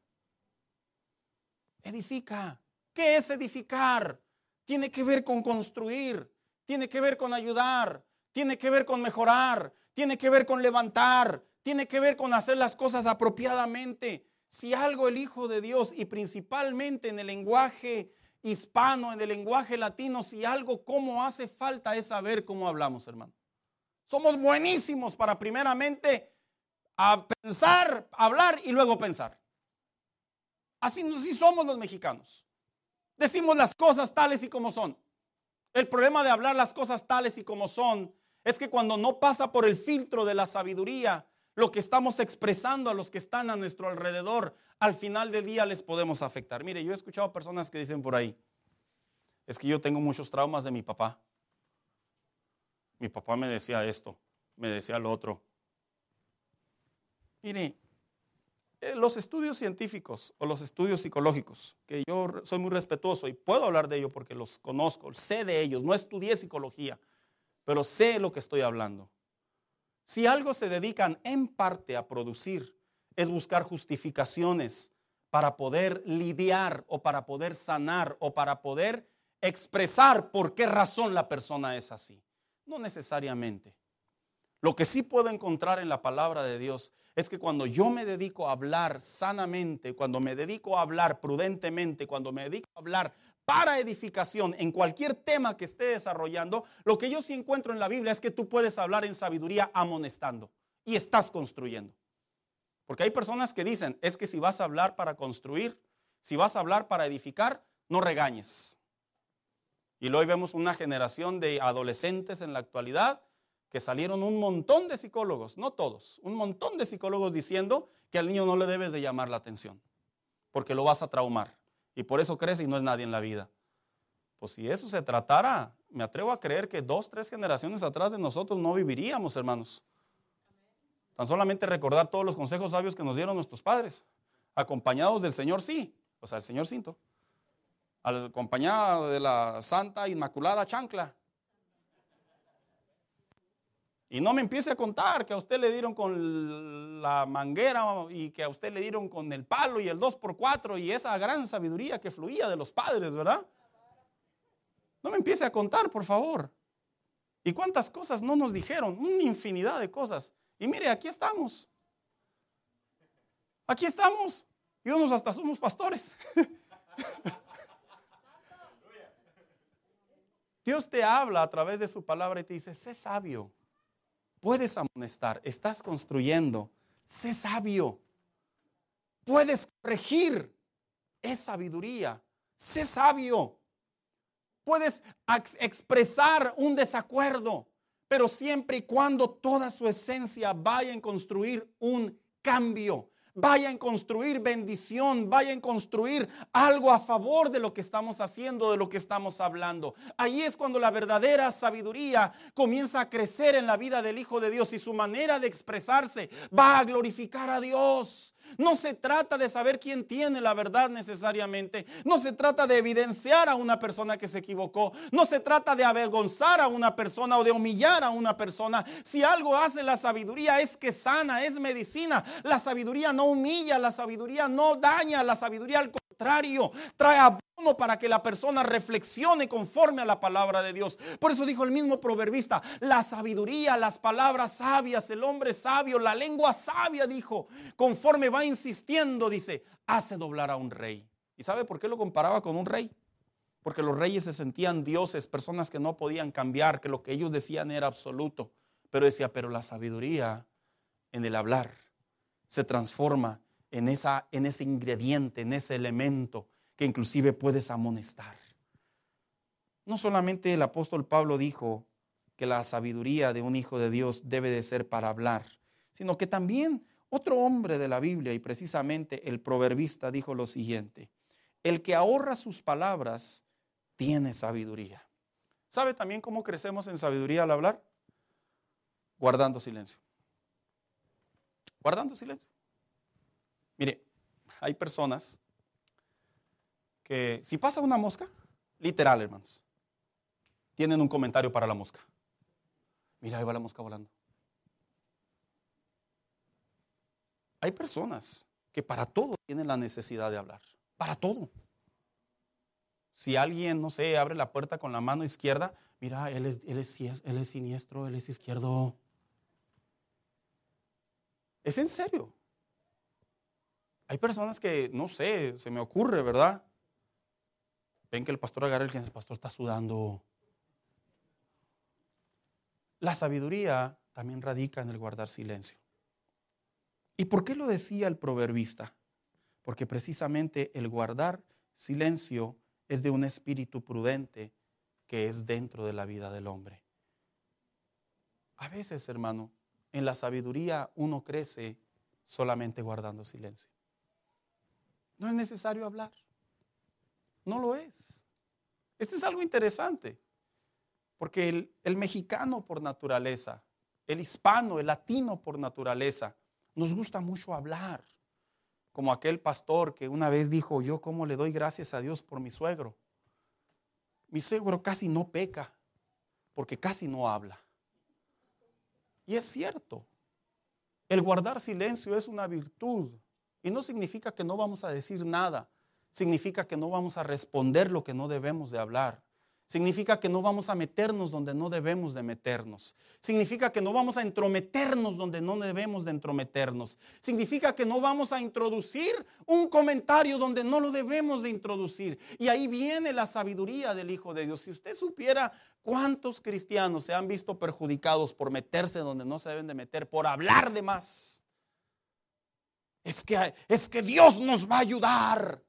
Speaker 1: Edifica. ¿Qué es edificar? Tiene que ver con construir, tiene que ver con ayudar, tiene que ver con mejorar, tiene que ver con levantar, tiene que ver con hacer las cosas apropiadamente. Si algo el Hijo de Dios y principalmente en el lenguaje hispano, en el lenguaje latino, si algo como hace falta es saber cómo hablamos, hermano. Somos buenísimos para primeramente a pensar, hablar y luego pensar. Así, así somos los mexicanos. Decimos las cosas tales y como son. El problema de hablar las cosas tales y como son es que cuando no pasa por el filtro de la sabiduría, lo que estamos expresando a los que están a nuestro alrededor, al final del día les podemos afectar. Mire, yo he escuchado personas que dicen por ahí, es que yo tengo muchos traumas de mi papá. Mi papá me decía esto, me decía lo otro. Mire, eh, los estudios científicos o los estudios psicológicos, que yo soy muy respetuoso y puedo hablar de ellos porque los conozco, sé de ellos, no estudié psicología, pero sé lo que estoy hablando. Si algo se dedican en parte a producir, es buscar justificaciones para poder lidiar o para poder sanar o para poder expresar por qué razón la persona es así. No necesariamente. Lo que sí puedo encontrar en la palabra de Dios es que cuando yo me dedico a hablar sanamente, cuando me dedico a hablar prudentemente, cuando me dedico a hablar para edificación en cualquier tema que esté desarrollando, lo que yo sí encuentro en la Biblia es que tú puedes hablar en sabiduría amonestando y estás construyendo. Porque hay personas que dicen, es que si vas a hablar para construir, si vas a hablar para edificar, no regañes. Y hoy vemos una generación de adolescentes en la actualidad que salieron un montón de psicólogos, no todos, un montón de psicólogos diciendo que al niño no le debes de llamar la atención, porque lo vas a traumar. Y por eso crece y no es nadie en la vida. Pues si eso se tratara, me atrevo a creer que dos, tres generaciones atrás de nosotros no viviríamos, hermanos. Tan solamente recordar todos los consejos sabios que nos dieron nuestros padres, acompañados del Señor sí, o sea, el Señor Cinto, acompañado de la Santa Inmaculada Chancla, y no me empiece a contar que a usted le dieron con la manguera y que a usted le dieron con el palo y el 2x4 y esa gran sabiduría que fluía de los padres, ¿verdad? No me empiece a contar, por favor. ¿Y cuántas cosas no nos dijeron? Una infinidad de cosas. Y mire, aquí estamos. Aquí estamos. Y unos hasta somos pastores. (laughs) Dios te habla a través de su palabra y te dice, sé sabio. Puedes amonestar, estás construyendo. Sé sabio. Puedes corregir. Es sabiduría. Sé sabio. Puedes expresar un desacuerdo, pero siempre y cuando toda su esencia vaya en construir un cambio vaya en construir bendición, vaya en construir algo a favor de lo que estamos haciendo, de lo que estamos hablando. Ahí es cuando la verdadera sabiduría comienza a crecer en la vida del Hijo de Dios y su manera de expresarse va a glorificar a Dios. No se trata de saber quién tiene la verdad necesariamente. No se trata de evidenciar a una persona que se equivocó. No se trata de avergonzar a una persona o de humillar a una persona. Si algo hace la sabiduría es que sana, es medicina. La sabiduría no humilla, la sabiduría no daña, la sabiduría al trae abono para que la persona reflexione conforme a la palabra de Dios. Por eso dijo el mismo proverbista, la sabiduría, las palabras sabias, el hombre sabio, la lengua sabia, dijo, conforme va insistiendo, dice, hace doblar a un rey. ¿Y sabe por qué lo comparaba con un rey? Porque los reyes se sentían dioses, personas que no podían cambiar, que lo que ellos decían era absoluto. Pero decía, pero la sabiduría en el hablar se transforma en, esa, en ese ingrediente, en ese elemento que inclusive puedes amonestar. No solamente el apóstol Pablo dijo que la sabiduría de un hijo de Dios debe de ser para hablar, sino que también otro hombre de la Biblia y precisamente el proverbista dijo lo siguiente, el que ahorra sus palabras tiene sabiduría. ¿Sabe también cómo crecemos en sabiduría al hablar? Guardando silencio. Guardando silencio. Mire, hay personas que si pasa una mosca, literal hermanos, tienen un comentario para la mosca. Mira, ahí va la mosca volando. Hay personas que para todo tienen la necesidad de hablar, para todo. Si alguien, no sé, abre la puerta con la mano izquierda, mira, él es, él es, él es siniestro, él es izquierdo. Es en serio. Hay personas que, no sé, se me ocurre, ¿verdad? Ven que el pastor agarra el que el pastor está sudando. La sabiduría también radica en el guardar silencio. ¿Y por qué lo decía el proverbista? Porque precisamente el guardar silencio es de un espíritu prudente que es dentro de la vida del hombre. A veces, hermano, en la sabiduría uno crece solamente guardando silencio. No es necesario hablar. No lo es. Este es algo interesante. Porque el, el mexicano por naturaleza, el hispano, el latino por naturaleza, nos gusta mucho hablar. Como aquel pastor que una vez dijo, yo cómo le doy gracias a Dios por mi suegro. Mi suegro casi no peca, porque casi no habla. Y es cierto, el guardar silencio es una virtud y no significa que no vamos a decir nada, significa que no vamos a responder lo que no debemos de hablar. Significa que no vamos a meternos donde no debemos de meternos. Significa que no vamos a entrometernos donde no debemos de entrometernos. Significa que no vamos a introducir un comentario donde no lo debemos de introducir. Y ahí viene la sabiduría del Hijo de Dios. Si usted supiera cuántos cristianos se han visto perjudicados por meterse donde no se deben de meter, por hablar de más. Es que, es que Dios nos va a ayudar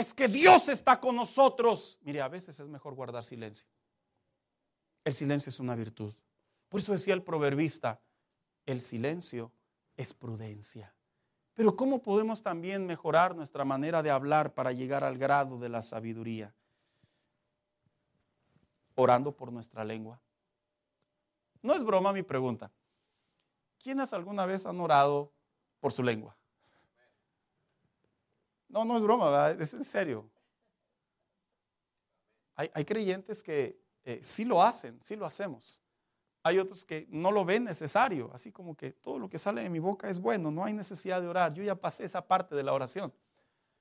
Speaker 1: es que Dios está con nosotros. Mire, a veces es mejor guardar silencio. El silencio es una virtud. Por eso decía el proverbista, el silencio es prudencia. Pero ¿cómo podemos también mejorar nuestra manera de hablar para llegar al grado de la sabiduría? Orando por nuestra lengua. No es broma mi pregunta. ¿Quiénes alguna vez han orado por su lengua? No, no es broma, es en serio. Hay, creyentes que eh, sí lo hacen, sí lo hacemos. Hay otros que no lo ven necesario, así como que todo lo que sale de mi boca es bueno, no hay necesidad de orar. Yo ya pasé esa parte de la oración.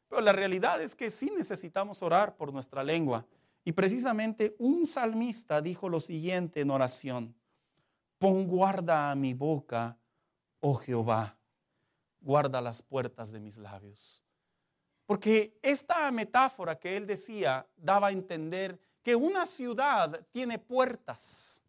Speaker 1: Pero la realidad es que sí necesitamos orar por nuestra lengua. Y precisamente un salmista dijo lo siguiente en oración. Pon guarda a mi boca, oh Jehová, guarda las puertas de mis labios. Porque esta metáfora que él decía daba a entender que una ciudad tiene puertas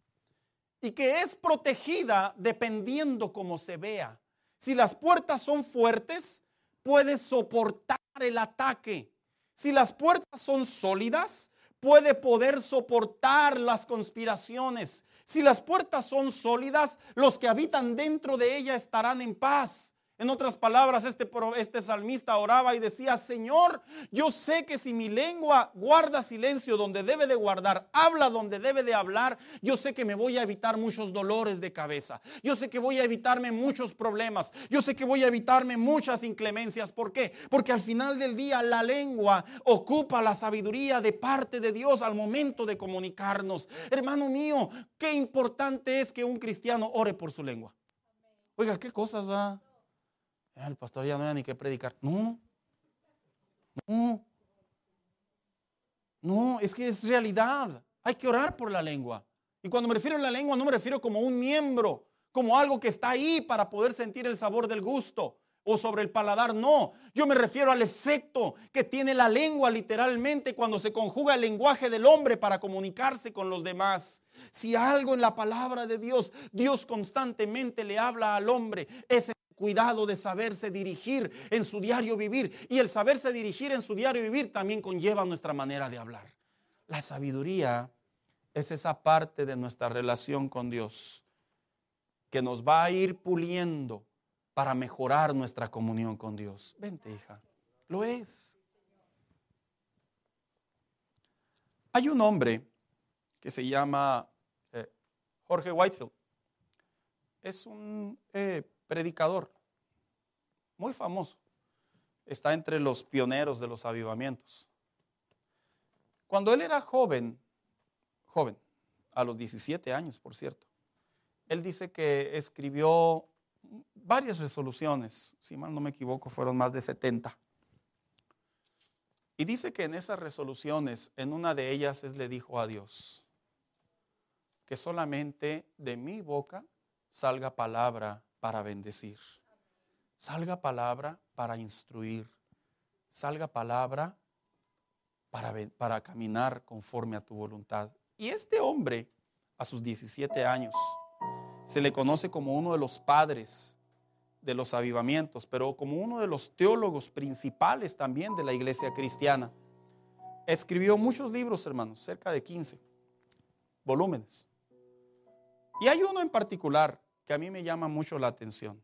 Speaker 1: y que es protegida dependiendo cómo se vea. Si las puertas son fuertes, puede soportar el ataque. Si las puertas son sólidas, puede poder soportar las conspiraciones. Si las puertas son sólidas, los que habitan dentro de ella estarán en paz. En otras palabras, este, este salmista oraba y decía, Señor, yo sé que si mi lengua guarda silencio donde debe de guardar, habla donde debe de hablar, yo sé que me voy a evitar muchos dolores de cabeza. Yo sé que voy a evitarme muchos problemas. Yo sé que voy a evitarme muchas inclemencias. ¿Por qué? Porque al final del día la lengua ocupa la sabiduría de parte de Dios al momento de comunicarnos. Hermano mío, qué importante es que un cristiano ore por su lengua. Oiga, ¿qué cosas va? Ah, el pastor ya no era ni que predicar. No, no, no, es que es realidad. Hay que orar por la lengua. Y cuando me refiero a la lengua, no me refiero como un miembro, como algo que está ahí para poder sentir el sabor del gusto o sobre el paladar. No, yo me refiero al efecto que tiene la lengua literalmente cuando se conjuga el lenguaje del hombre para comunicarse con los demás. Si algo en la palabra de Dios, Dios constantemente le habla al hombre, es cuidado de saberse dirigir en su diario vivir. Y el saberse dirigir en su diario vivir también conlleva nuestra manera de hablar. La sabiduría es esa parte de nuestra relación con Dios que nos va a ir puliendo para mejorar nuestra comunión con Dios. Vente, hija. Lo es. Hay un hombre que se llama eh, Jorge Whitefield. Es un eh, predicador muy famoso. Está entre los pioneros de los avivamientos. Cuando él era joven, joven, a los 17 años, por cierto, él dice que escribió varias resoluciones, si mal no me equivoco, fueron más de 70. Y dice que en esas resoluciones, en una de ellas, es le dijo a Dios, que solamente de mi boca salga palabra para bendecir. Salga palabra para instruir. Salga palabra para, para caminar conforme a tu voluntad. Y este hombre, a sus 17 años, se le conoce como uno de los padres de los avivamientos, pero como uno de los teólogos principales también de la iglesia cristiana. Escribió muchos libros, hermanos, cerca de 15 volúmenes. Y hay uno en particular que a mí me llama mucho la atención.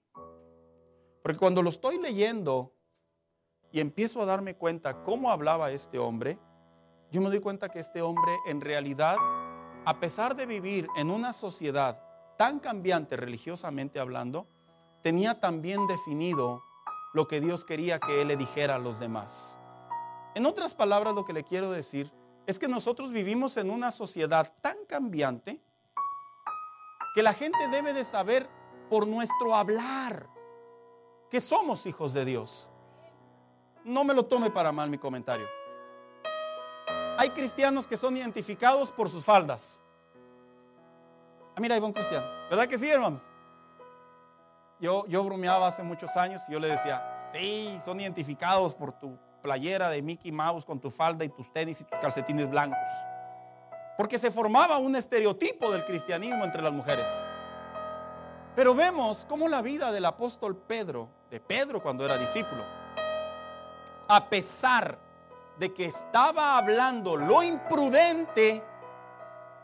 Speaker 1: Porque cuando lo estoy leyendo y empiezo a darme cuenta cómo hablaba este hombre, yo me doy cuenta que este hombre en realidad, a pesar de vivir en una sociedad tan cambiante religiosamente hablando, tenía también definido lo que Dios quería que él le dijera a los demás. En otras palabras, lo que le quiero decir es que nosotros vivimos en una sociedad tan cambiante que la gente debe de saber por nuestro hablar que somos hijos de Dios. No me lo tome para mal mi comentario. Hay cristianos que son identificados por sus faldas. Ah, mira, ahí va cristiano. ¿Verdad que sí, hermanos? Yo, yo bromeaba hace muchos años y yo le decía, sí, son identificados por tu playera de Mickey Mouse con tu falda y tus tenis y tus calcetines blancos. Porque se formaba un estereotipo del cristianismo entre las mujeres. Pero vemos cómo la vida del apóstol Pedro, de Pedro cuando era discípulo, a pesar de que estaba hablando lo imprudente,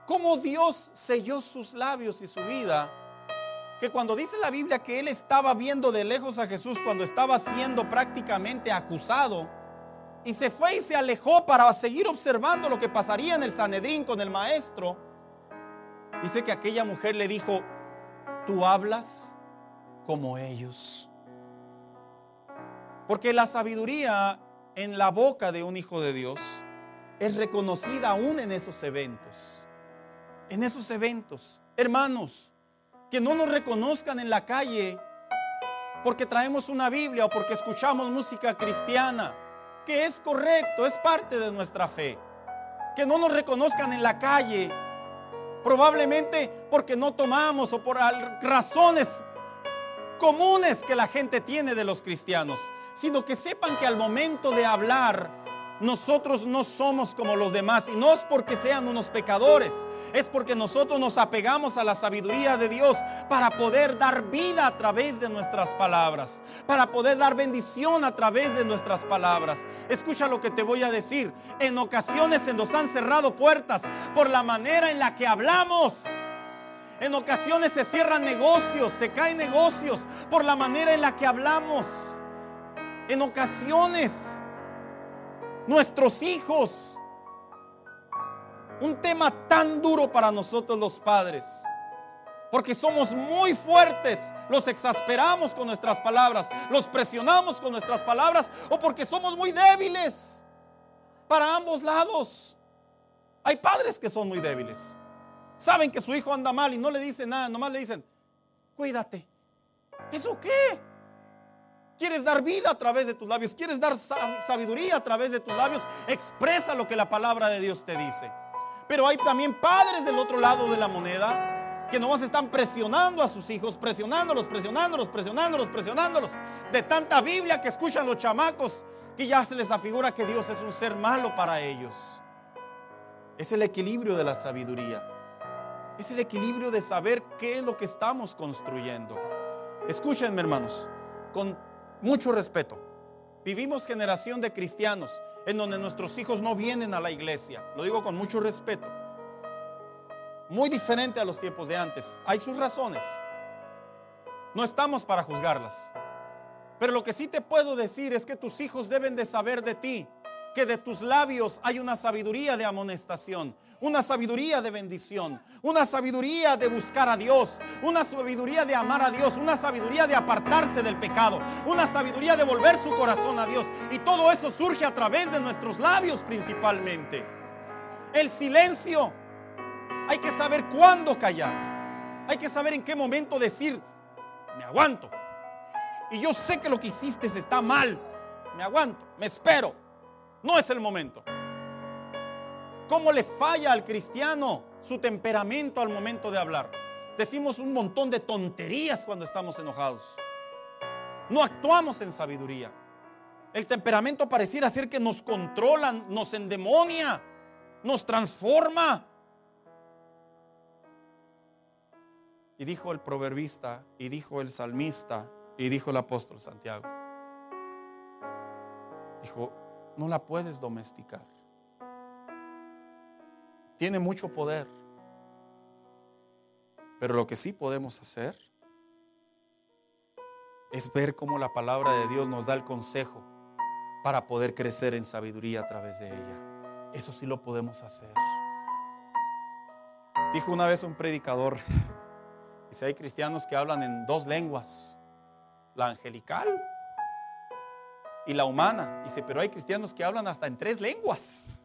Speaker 1: cómo Dios selló sus labios y su vida, que cuando dice la Biblia que él estaba viendo de lejos a Jesús cuando estaba siendo prácticamente acusado, y se fue y se alejó para seguir observando lo que pasaría en el Sanedrín con el maestro. Dice que aquella mujer le dijo, tú hablas como ellos. Porque la sabiduría en la boca de un hijo de Dios es reconocida aún en esos eventos. En esos eventos. Hermanos, que no nos reconozcan en la calle porque traemos una Biblia o porque escuchamos música cristiana que es correcto, es parte de nuestra fe. Que no nos reconozcan en la calle, probablemente porque no tomamos o por razones comunes que la gente tiene de los cristianos, sino que sepan que al momento de hablar, nosotros no somos como los demás y no es porque sean unos pecadores, es porque nosotros nos apegamos a la sabiduría de Dios para poder dar vida a través de nuestras palabras, para poder dar bendición a través de nuestras palabras. Escucha lo que te voy a decir. En ocasiones se nos han cerrado puertas por la manera en la que hablamos. En ocasiones se cierran negocios, se caen negocios por la manera en la que hablamos. En ocasiones nuestros hijos. Un tema tan duro para nosotros los padres. Porque somos muy fuertes, los exasperamos con nuestras palabras, los presionamos con nuestras palabras o porque somos muy débiles para ambos lados. Hay padres que son muy débiles. Saben que su hijo anda mal y no le dicen nada, nomás le dicen, cuídate. ¿Eso qué? Quieres dar vida a través de tus labios. Quieres dar sabiduría a través de tus labios. Expresa lo que la palabra de Dios te dice. Pero hay también padres del otro lado de la moneda que nomás están presionando a sus hijos, presionándolos, presionándolos, presionándolos, presionándolos. De tanta Biblia que escuchan los chamacos que ya se les afigura que Dios es un ser malo para ellos. Es el equilibrio de la sabiduría. Es el equilibrio de saber qué es lo que estamos construyendo. Escúchenme hermanos, con mucho respeto. Vivimos generación de cristianos en donde nuestros hijos no vienen a la iglesia. Lo digo con mucho respeto. Muy diferente a los tiempos de antes. Hay sus razones. No estamos para juzgarlas. Pero lo que sí te puedo decir es que tus hijos deben de saber de ti que de tus labios hay una sabiduría de amonestación, una sabiduría de bendición, una sabiduría de buscar a Dios, una sabiduría de amar a Dios, una sabiduría de apartarse del pecado, una sabiduría de volver su corazón a Dios. Y todo eso surge a través de nuestros labios principalmente. El silencio, hay que saber cuándo callar, hay que saber en qué momento decir, me aguanto. Y yo sé que lo que hiciste está mal, me aguanto, me espero. No es el momento. ¿Cómo le falla al cristiano su temperamento al momento de hablar? Decimos un montón de tonterías cuando estamos enojados. No actuamos en sabiduría. El temperamento pareciera ser que nos controla, nos endemonia, nos transforma. Y dijo el proverbista, y dijo el salmista, y dijo el apóstol Santiago. Dijo, no la puedes domesticar tiene mucho poder. Pero lo que sí podemos hacer es ver cómo la palabra de Dios nos da el consejo para poder crecer en sabiduría a través de ella. Eso sí lo podemos hacer. Dijo una vez un predicador, (laughs) dice, hay cristianos que hablan en dos lenguas, la angelical y la humana. Dice, pero hay cristianos que hablan hasta en tres lenguas.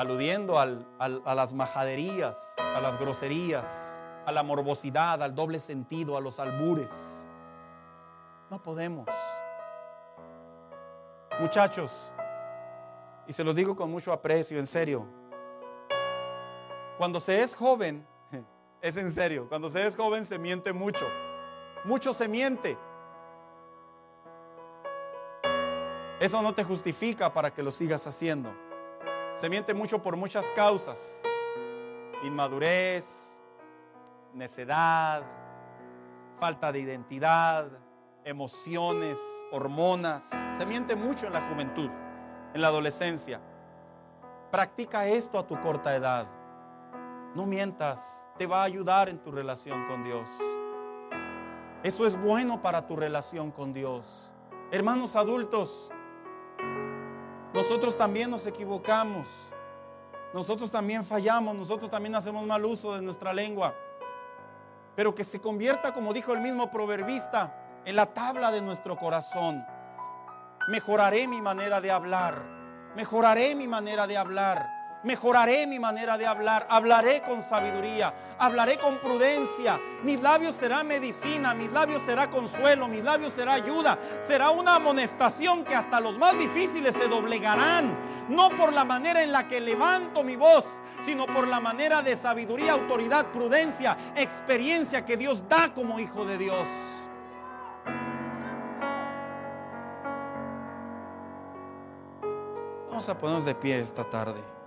Speaker 1: Aludiendo al, a las majaderías, a las groserías, a la morbosidad, al doble sentido, a los albures. No podemos. Muchachos, y se los digo con mucho aprecio, en serio. Cuando se es joven, (laughs) es en serio, cuando se es joven se miente mucho. Mucho se miente. Eso no te justifica para que lo sigas haciendo. Se miente mucho por muchas causas. Inmadurez, necedad, falta de identidad, emociones, hormonas. Se miente mucho en la juventud, en la adolescencia. Practica esto a tu corta edad. No mientas, te va a ayudar en tu relación con Dios. Eso es bueno para tu relación con Dios. Hermanos adultos, nosotros también nos equivocamos. Nosotros también fallamos, nosotros también hacemos mal uso de nuestra lengua. Pero que se convierta, como dijo el mismo proverbista, en la tabla de nuestro corazón. Mejoraré mi manera de hablar. Mejoraré mi manera de hablar. Mejoraré mi manera de hablar, hablaré con sabiduría, hablaré con prudencia. Mis labios será medicina, mis labios será consuelo, mis labios será ayuda. Será una amonestación que hasta los más difíciles se doblegarán. No por la manera en la que levanto mi voz, sino por la manera de sabiduría, autoridad, prudencia, experiencia que Dios da como hijo de Dios. Vamos a ponernos de pie esta tarde.